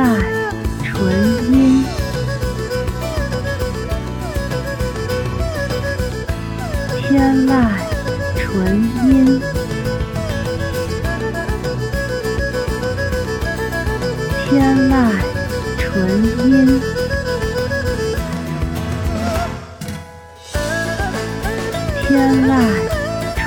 籁纯音，天籁纯音，天籁纯音，天籁纯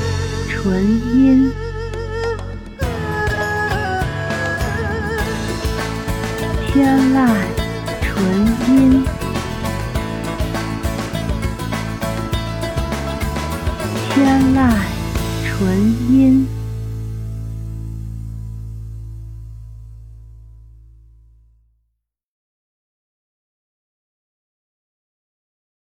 纯音，天籁纯音，天籁纯音。